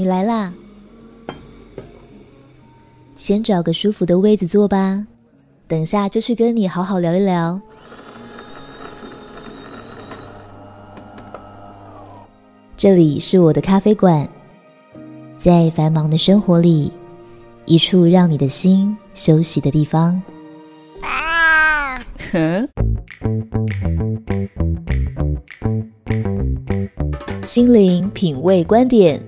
你来啦！先找个舒服的位子坐吧，等下就去跟你好好聊一聊。这里是我的咖啡馆，在繁忙的生活里，一处让你的心休息的地方。啊！哼。心灵品味观点，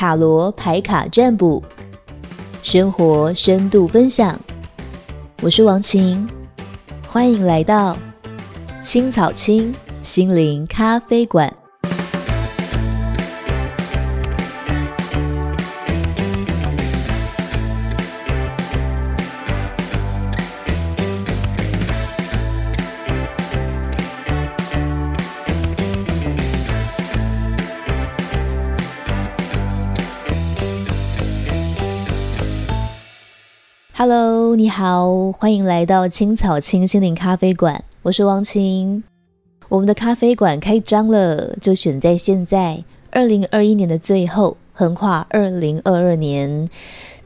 塔罗牌卡占卜，生活深度分享。我是王晴，欢迎来到青草青心灵咖啡馆。Hello，你好，欢迎来到青草青心灵咖啡馆。我是王晴，我们的咖啡馆开张了，就选在现在，二零二一年的最后，横跨二零二二年，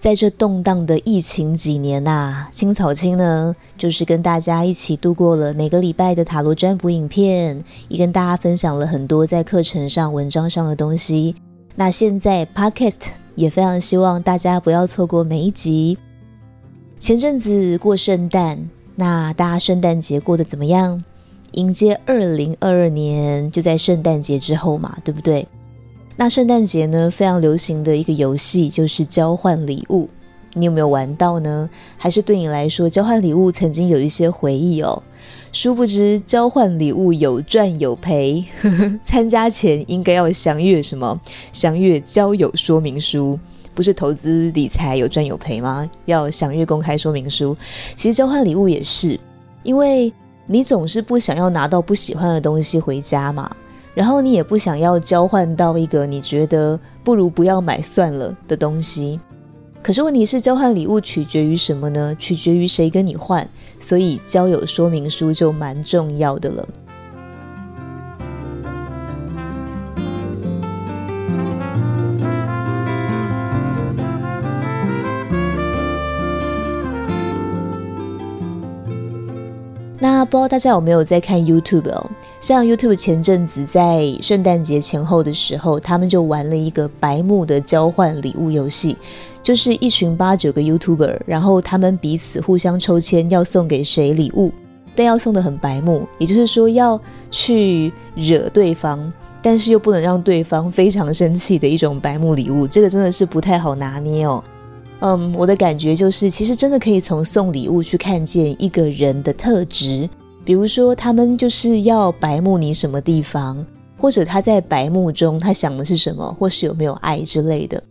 在这动荡的疫情几年呐、青草青呢，就是跟大家一起度过了每个礼拜的塔罗占卜影片，也跟大家分享了很多在课程上、文章上的东西。那现在 Podcast 也非常希望大家不要错过每一集。前阵子过圣诞，那大家圣诞节过得怎么样？迎接二零二二年就在圣诞节之后嘛，对不对？那圣诞节呢，非常流行的一个游戏就是交换礼物，你有没有玩到呢？还是对你来说，交换礼物曾经有一些回忆哦？殊不知，交换礼物有赚有赔，参加前应该要详阅什么？详阅交友说明书。不是投资理财有赚有赔吗？要详阅公开说明书。其实交换礼物也是，因为你总是不想要拿到不喜欢的东西回家嘛，然后你也不想要交换到一个你觉得不如不要买算了的东西。可是问题是，交换礼物取决于什么呢？取决于谁跟你换，所以交友说明书就蛮重要的了。不知道大家有没有在看 YouTube 哦？像 YouTube 前阵子在圣诞节前后的时候，他们就玩了一个白目的交换礼物游戏，就是一群八九个 YouTuber，然后他们彼此互相抽签，要送给谁礼物，但要送得很白目，也就是说要去惹对方，但是又不能让对方非常生气的一种白目礼物，这个真的是不太好拿捏哦。嗯，我的感觉就是，其实真的可以从送礼物去看见一个人的特质，比如说他们就是要白目你什么地方，或者他在白目中他想的是什么，或是有没有爱之类的。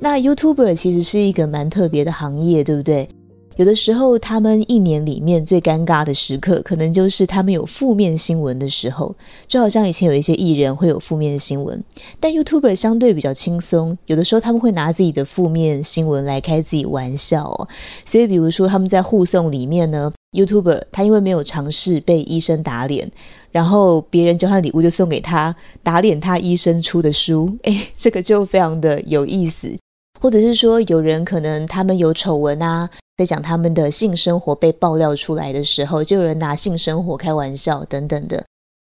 那 YouTuber 其实是一个蛮特别的行业，对不对？有的时候，他们一年里面最尴尬的时刻，可能就是他们有负面新闻的时候，就好像以前有一些艺人会有负面新闻，但 YouTuber 相对比较轻松，有的时候他们会拿自己的负面新闻来开自己玩笑哦。所以，比如说他们在护送里面呢，YouTuber 他因为没有尝试被医生打脸，然后别人交换礼物就送给他打脸他医生出的书，诶，这个就非常的有意思。或者是说，有人可能他们有丑闻啊，在讲他们的性生活被爆料出来的时候，就有人拿性生活开玩笑等等的。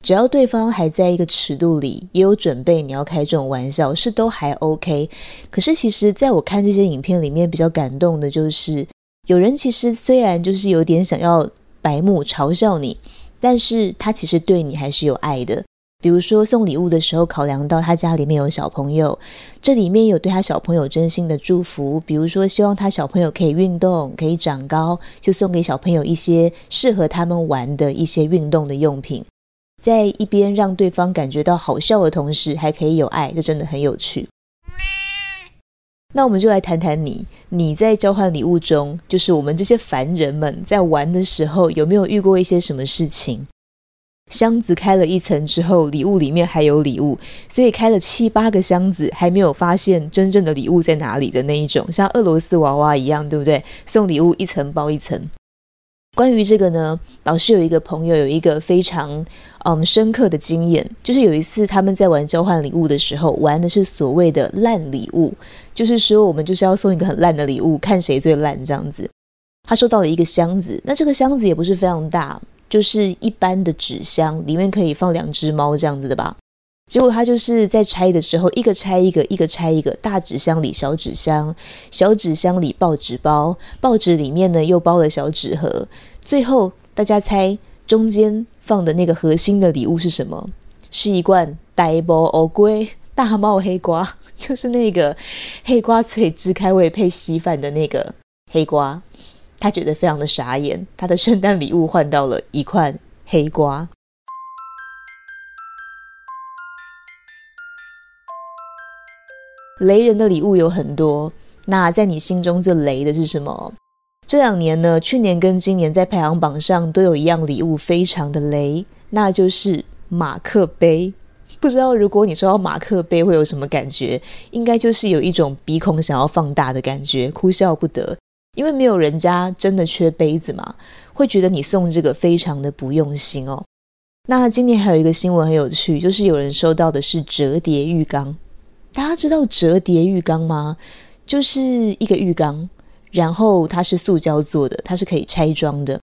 只要对方还在一个尺度里，也有准备你要开这种玩笑，是都还 OK。可是其实，在我看这些影片里面，比较感动的就是，有人其实虽然就是有点想要白目嘲笑你，但是他其实对你还是有爱的。比如说送礼物的时候，考量到他家里面有小朋友，这里面有对他小朋友真心的祝福。比如说希望他小朋友可以运动，可以长高，就送给小朋友一些适合他们玩的一些运动的用品，在一边让对方感觉到好笑的同时，还可以有爱，这真的很有趣。那我们就来谈谈你，你在交换礼物中，就是我们这些凡人们在玩的时候，有没有遇过一些什么事情？箱子开了一层之后，礼物里面还有礼物，所以开了七八个箱子，还没有发现真正的礼物在哪里的那一种，像俄罗斯娃娃一样，对不对？送礼物一层包一层。关于这个呢，老师有一个朋友有一个非常嗯深刻的经验，就是有一次他们在玩交换礼物的时候，玩的是所谓的烂礼物，就是说我们就是要送一个很烂的礼物，看谁最烂这样子。他收到了一个箱子，那这个箱子也不是非常大，就是一般的纸箱，里面可以放两只猫这样子的吧。结果他就是在拆的时候，一个拆一个，一个拆一个，大纸箱里小纸箱，小纸箱里报纸包，报纸里面呢又包了小纸盒。最后大家猜中间放的那个核心的礼物是什么？是一罐大帽乌龟大帽黑瓜，就是那个黑瓜脆汁开胃配稀饭的那个黑瓜。他觉得非常的傻眼，他的圣诞礼物换到了一块黑瓜。雷人的礼物有很多，那在你心中最雷的是什么？这两年呢，去年跟今年在排行榜上都有一样礼物非常的雷，那就是马克杯。不知道如果你收到马克杯会有什么感觉？应该就是有一种鼻孔想要放大的感觉，哭笑不得，因为没有人家真的缺杯子嘛，会觉得你送这个非常的不用心哦。那今年还有一个新闻很有趣，就是有人收到的是折叠浴缸。大家知道折叠浴缸吗？就是一个浴缸，然后它是塑胶做的，它是可以拆装的。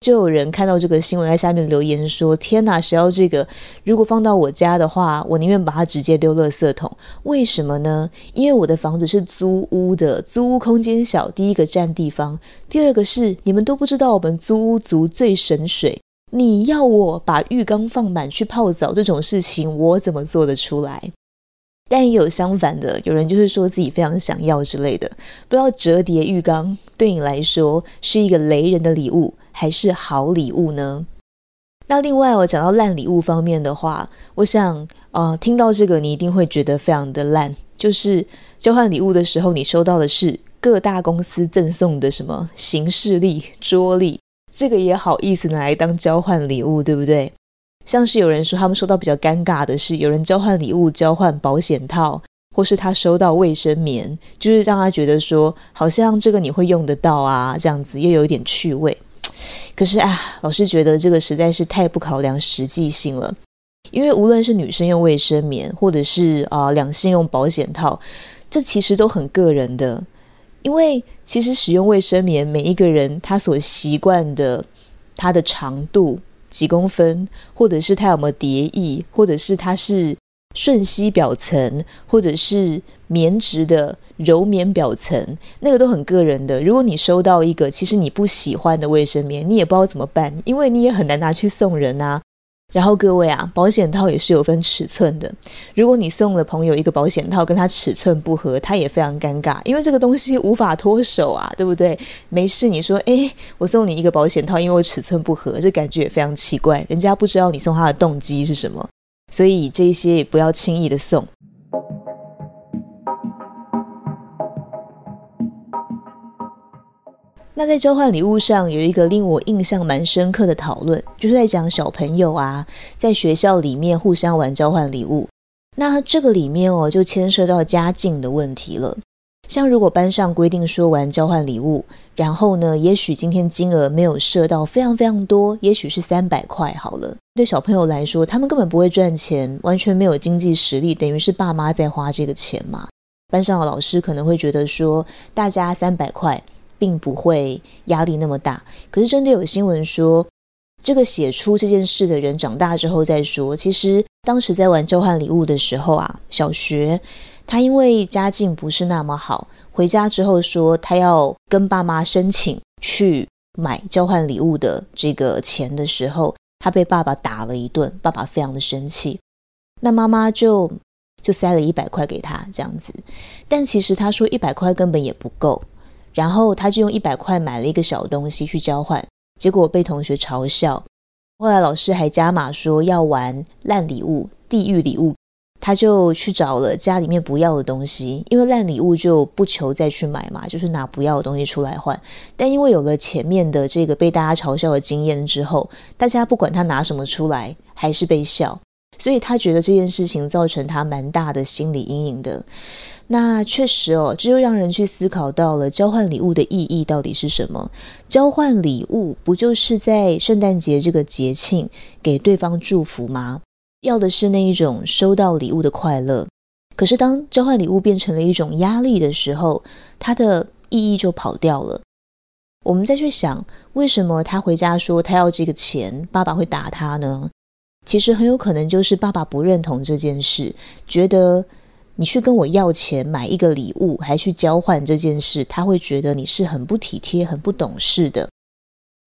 就有人看到这个新闻，在下面留言说：“天哪，谁要这个？如果放到我家的话，我宁愿把它直接丢垃圾桶。为什么呢？因为我的房子是租屋的，租屋空间小，第一个占地方，第二个是你们都不知道，我们租屋族最省水。你要我把浴缸放满去泡澡这种事情，我怎么做得出来？”但也有相反的，有人就是说自己非常想要之类的。不知道折叠浴缸对你来说是一个雷人的礼物，还是好礼物呢？那另外我讲到烂礼物方面的话，我想，呃，听到这个你一定会觉得非常的烂。就是交换礼物的时候，你收到的是各大公司赠送的什么行事历、桌历，这个也好意思拿来当交换礼物，对不对？像是有人说他们收到比较尴尬的是，有人交换礼物交换保险套，或是他收到卫生棉，就是让他觉得说好像这个你会用得到啊，这样子又有一点趣味。可是啊，老师觉得这个实在是太不考量实际性了，因为无论是女生用卫生棉，或者是啊、两性用保险套，这其实都很个人的，因为其实使用卫生棉，每一个人他所习惯的它的长度。几公分，或者是它有没有叠翼，或者是它是瞬吸表层，或者是棉质的柔棉表层，那个都很个人的。如果你收到一个其实你不喜欢的卫生棉，你也不知道怎么办，因为你也很难拿去送人啊。然后各位啊，保险套也是有分尺寸的。如果你送了朋友一个保险套，跟他尺寸不合，他也非常尴尬，因为这个东西无法脱手啊，对不对？没事，你说，诶，我送你一个保险套，因为我尺寸不合，这感觉也非常奇怪，人家不知道你送他的动机是什么，所以这些也不要轻易的送。那在交换礼物上有一个令我印象蛮深刻的讨论，就是在讲小朋友啊，在学校里面互相玩交换礼物。那这个里面哦，就牵涉到家境的问题了。像如果班上规定说玩交换礼物，然后呢，也许今天金额没有设到非常非常多，也许是三百块好了。对小朋友来说，他们根本不会赚钱，完全没有经济实力，等于是爸妈在花这个钱嘛。班上的老师可能会觉得说，大家三百块。并不会压力那么大，可是真的有新闻说，这个写出这件事的人长大之后再说，其实当时在玩交换礼物的时候啊，小学他因为家境不是那么好，回家之后说他要跟爸妈申请去买交换礼物的这个钱的时候，他被爸爸打了一顿，爸爸非常的生气，那妈妈就就塞了一百块给他这样子，但其实他说一百块根本也不够。然后他就用一百块买了一个小东西去交换，结果被同学嘲笑。后来老师还加码说要玩烂礼物、地狱礼物，他就去找了家里面不要的东西，因为烂礼物就不求再去买嘛，就是拿不要的东西出来换。但因为有了前面的这个被大家嘲笑的经验之后，大家不管他拿什么出来，还是被笑，所以他觉得这件事情造成他蛮大的心理阴影的。那确实哦，这就让人去思考到了交换礼物的意义到底是什么？交换礼物不就是在圣诞节这个节庆给对方祝福吗？要的是那一种收到礼物的快乐。可是当交换礼物变成了一种压力的时候，它的意义就跑掉了。我们再去想，为什么他回家说他要这个钱，爸爸会打他呢？其实很有可能就是爸爸不认同这件事，觉得。你去跟我要钱买一个礼物，还去交换这件事，他会觉得你是很不体贴、很不懂事的。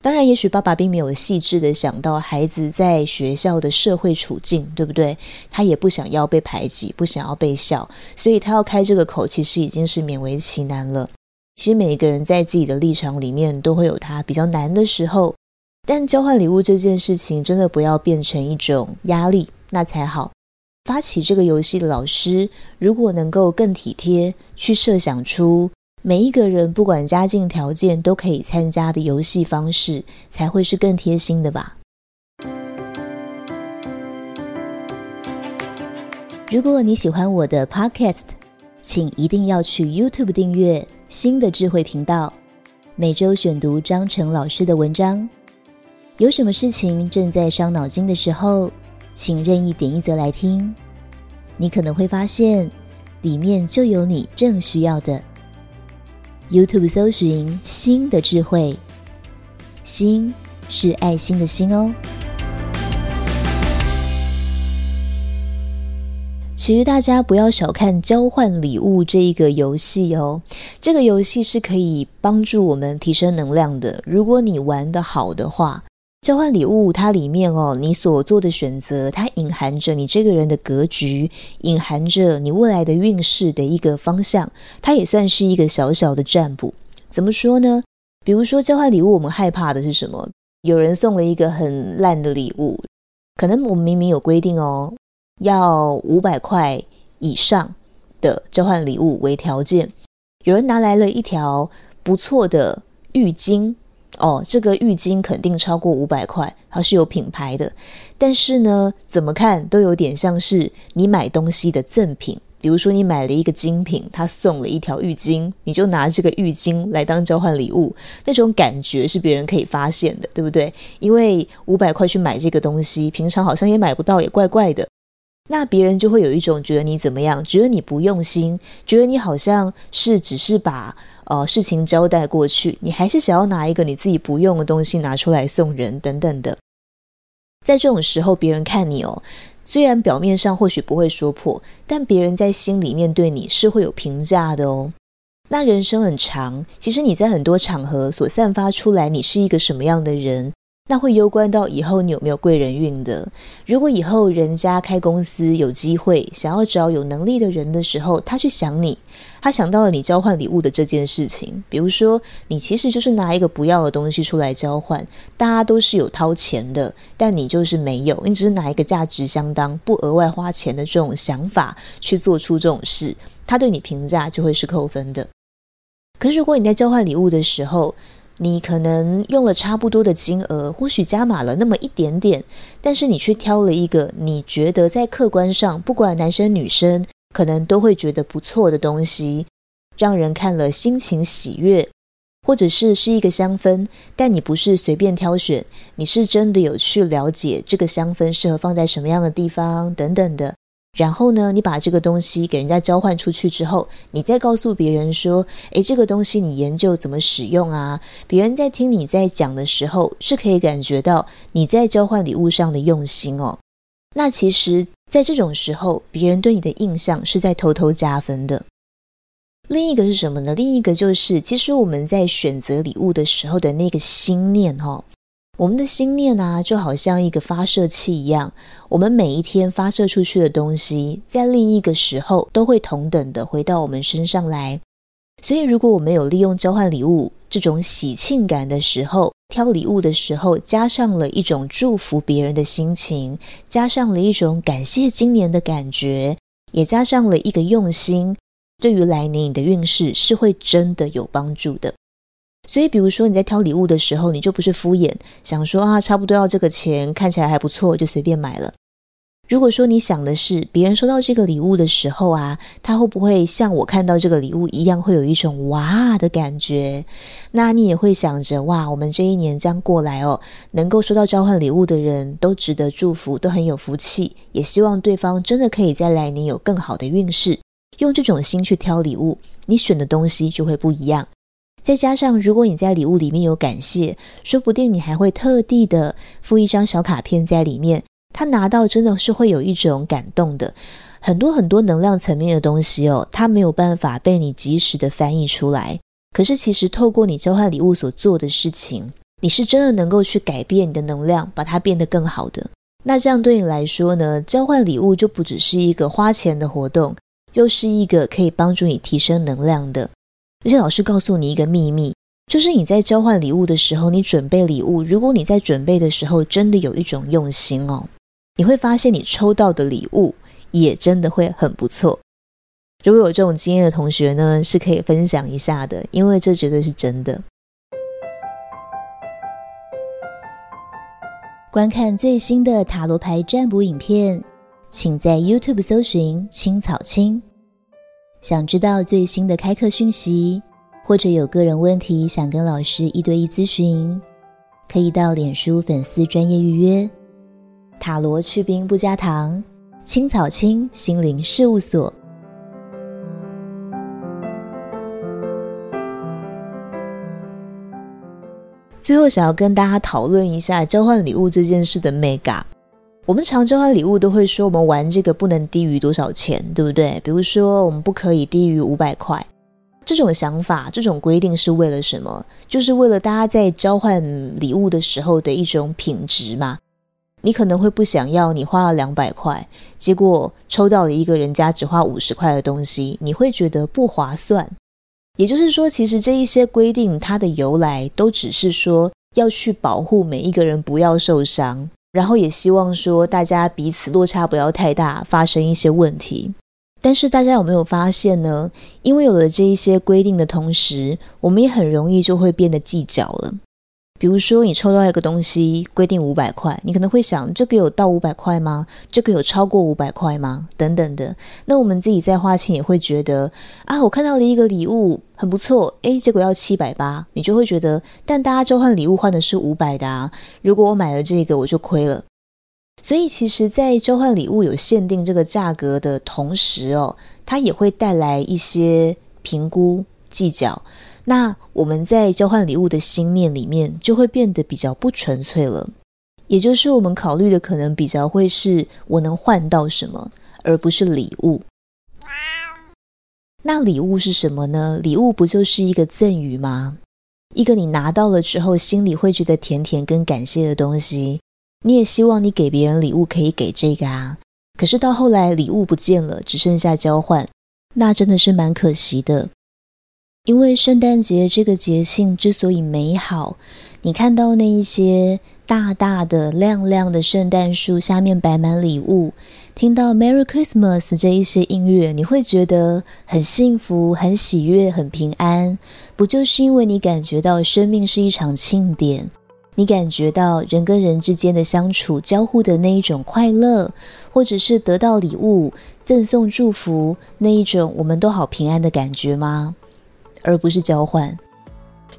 当然，也许爸爸并没有细致的想到孩子在学校的社会处境，对不对？他也不想要被排挤，不想要被笑，所以他要开这个口，其实已经是勉为其难了。其实每一个人在自己的立场里面都会有他比较难的时候，但交换礼物这件事情真的不要变成一种压力，那才好。发起这个游戏的老师，如果能够更体贴，去设想出每一个人不管家境条件都可以参加的游戏方式，才会是更贴心的吧。如果你喜欢我的 Podcast，请一定要去 YouTube 订阅新的智慧频道，每周选读张成老师的文章。有什么事情正在伤脑筋的时候，请任意点一则来听，你可能会发现里面就有你正需要的。YouTube 搜寻“心的智慧”，心是爱心的心哦。其实大家不要小看交换礼物这一个游戏哦，这个游戏是可以帮助我们提升能量的。如果你玩的好的话。交换礼物，它里面哦，你所做的选择，它隐含着你这个人的格局，隐含着你未来的运势的一个方向。它也算是一个小小的占卜。怎么说呢？比如说交换礼物，我们害怕的是什么？有人送了一个很烂的礼物，可能我们明明有规定哦，要五百块以上的交换礼物为条件。有人拿来了一条不错的浴巾。哦，这个浴巾肯定超过五百块，它是有品牌的。但是呢，怎么看都有点像是你买东西的赠品。比如说，你买了一个精品，他送了一条浴巾，你就拿这个浴巾来当交换礼物，那种感觉是别人可以发现的，对不对？因为五百块去买这个东西，平常好像也买不到，也怪怪的。那别人就会有一种觉得你怎么样，觉得你不用心，觉得你好像是只是把呃事情交代过去，你还是想要拿一个你自己不用的东西拿出来送人等等的。在这种时候，别人看你哦，虽然表面上或许不会说破，但别人在心里面对你是会有评价的哦。那人生很长，其实你在很多场合所散发出来，你是一个什么样的人？那会攸关到以后你有没有贵人运的。如果以后人家开公司有机会想要找有能力的人的时候，他去想你，他想到了你交换礼物的这件事情。比如说，你其实就是拿一个不要的东西出来交换，大家都是有掏钱的，但你就是没有，你只是拿一个价值相当、不额外花钱的这种想法去做出这种事，他对你评价就会是扣分的。可是如果你在交换礼物的时候，你可能用了差不多的金额，或许加码了那么一点点，但是你却挑了一个你觉得在客观上，不管男生女生，可能都会觉得不错的东西，让人看了心情喜悦，或者是是一个香氛，但你不是随便挑选，你是真的有去了解这个香氛适合放在什么样的地方等等的。然后呢，你把这个东西给人家交换出去之后，你再告诉别人说：“诶，这个东西你研究怎么使用啊？”别人在听你在讲的时候，是可以感觉到你在交换礼物上的用心哦。那其实，在这种时候，别人对你的印象是在偷偷加分的。另一个是什么呢？另一个就是，其实我们在选择礼物的时候的那个心念哦。我们的心念啊，就好像一个发射器一样，我们每一天发射出去的东西，在另一个时候都会同等的回到我们身上来。所以，如果我们有利用交换礼物这种喜庆感的时候，挑礼物的时候，加上了一种祝福别人的心情，加上了一种感谢今年的感觉，也加上了一个用心，对于来年你的运势是会真的有帮助的。所以，比如说你在挑礼物的时候，你就不是敷衍，想说啊，差不多要这个钱，看起来还不错，就随便买了。如果说你想的是别人收到这个礼物的时候啊，他会不会像我看到这个礼物一样，会有一种哇的感觉？那你也会想着哇，我们这一年这样过来哦，能够收到交换礼物的人都值得祝福，都很有福气，也希望对方真的可以在来年有更好的运势。用这种心去挑礼物，你选的东西就会不一样。再加上，如果你在礼物里面有感谢，说不定你还会特地的附一张小卡片在里面。他拿到真的是会有一种感动的，很多很多能量层面的东西哦，它没有办法被你及时的翻译出来。可是其实透过你交换礼物所做的事情，你是真的能够去改变你的能量，把它变得更好的。那这样对你来说呢，交换礼物就不只是一个花钱的活动，又是一个可以帮助你提升能量的。而且老师告诉你一个秘密，就是你在交换礼物的时候，你准备礼物，如果你在准备的时候真的有一种用心哦。你会发现，你抽到的礼物也真的会很不错。如果有这种经验的同学呢，是可以分享一下的，因为这绝对是真的。观看最新的塔罗牌占卜影片，请在 YouTube 搜寻“青草青”。想知道最新的开课讯息，或者有个人问题想跟老师一对一咨询，可以到脸书粉丝专业预约。塔罗去冰不加糖，青草青心灵事务所。最后，想要跟大家讨论一下交换礼物这件事的 mega。我们常交换礼物都会说，我们玩这个不能低于多少钱，对不对？比如说，我们不可以低于五百块。这种想法、这种规定是为了什么？就是为了大家在交换礼物的时候的一种品质嘛。你可能会不想要你花了两百块，结果抽到了一个人家只花五十块的东西，你会觉得不划算。也就是说，其实这一些规定它的由来都只是说要去保护每一个人不要受伤，然后也希望说大家彼此落差不要太大，发生一些问题。但是大家有没有发现呢？因为有了这一些规定的同时，我们也很容易就会变得计较了。比如说，你抽到一个东西，规定五百块，你可能会想，这个有到五百块吗？这个有超过五百块吗？等等的。那我们自己在花钱也会觉得，啊，我看到了一个礼物很不错，诶，结果要七百八，你就会觉得，但大家交换礼物换的是五百的啊，如果我买了这个，我就亏了。所以，其实，在交换礼物有限定这个价格的同时哦，它也会带来一些评估计较。那我们在交换礼物的心念里面，就会变得比较不纯粹了。也就是我们考虑的可能比较会是我能换到什么，而不是礼物。那礼物是什么呢？礼物不就是一个赠与吗？一个你拿到了之后，心里会觉得甜甜跟感谢的东西。你也希望你给别人礼物可以给这个啊。可是到后来礼物不见了，只剩下交换，那真的是蛮可惜的。因为圣诞节这个节庆之所以美好，你看到那一些大大的、亮亮的圣诞树下面摆满礼物，听到 Merry Christmas 这一些音乐，你会觉得很幸福、很喜悦、很平安。不就是因为你感觉到生命是一场庆典，你感觉到人跟人之间的相处、交互的那一种快乐，或者是得到礼物、赠送祝福那一种我们都好平安的感觉吗？而不是交换。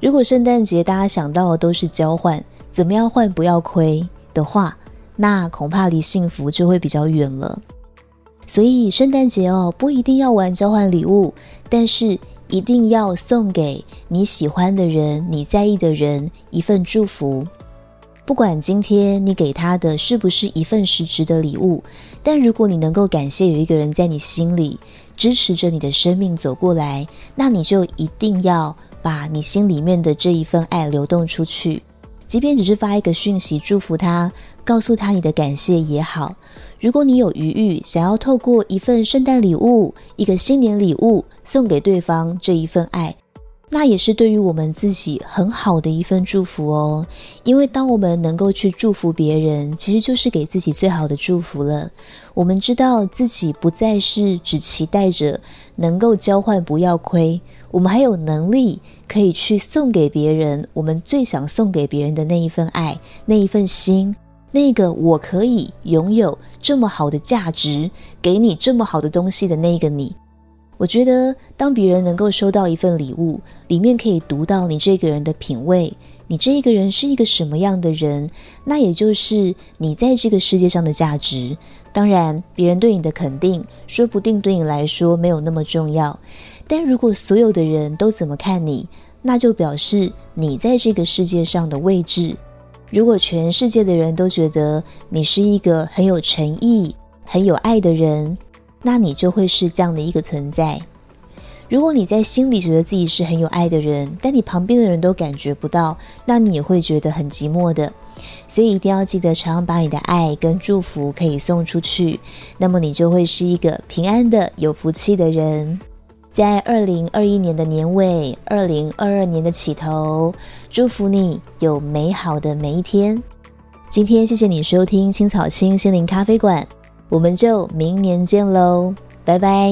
如果圣诞节大家想到的都是交换，怎么样换不要亏的话，那恐怕离幸福就会比较远了。所以圣诞节哦，不一定要玩交换礼物，但是一定要送给你喜欢的人、你在意的人一份祝福。不管今天你给他的是不是一份实质的礼物，但如果你能够感谢有一个人在你心里支持着你的生命走过来，那你就一定要把你心里面的这一份爱流动出去，即便只是发一个讯息祝福他，告诉他你的感谢也好。如果你有余裕，想要透过一份圣诞礼物、一个新年礼物送给对方这一份爱。那也是对于我们自己很好的一份祝福哦，因为当我们能够去祝福别人，其实就是给自己最好的祝福了。我们知道自己不再是只期待着能够交换不要亏，我们还有能力可以去送给别人我们最想送给别人的那一份爱，那一份心，那个我可以拥有这么好的价值，给你这么好的东西的那个你。我觉得，当别人能够收到一份礼物，里面可以读到你这个人的品味，你这个人是一个什么样的人，那也就是你在这个世界上的价值。当然，别人对你的肯定，说不定对你来说没有那么重要。但如果所有的人都怎么看你，那就表示你在这个世界上的位置。如果全世界的人都觉得你是一个很有诚意、很有爱的人，那你就会是这样的一个存在。如果你在心里觉得自己是很有爱的人，但你旁边的人都感觉不到，那你也会觉得很寂寞的。所以一定要记得常把你的爱跟祝福可以送出去，那么你就会是一个平安的、有福气的人。在二零二一年的年尾，二零二二年的起头，祝福你有美好的每一天。今天谢谢你收听青草青心灵咖啡馆。我们就明年见喽，拜拜。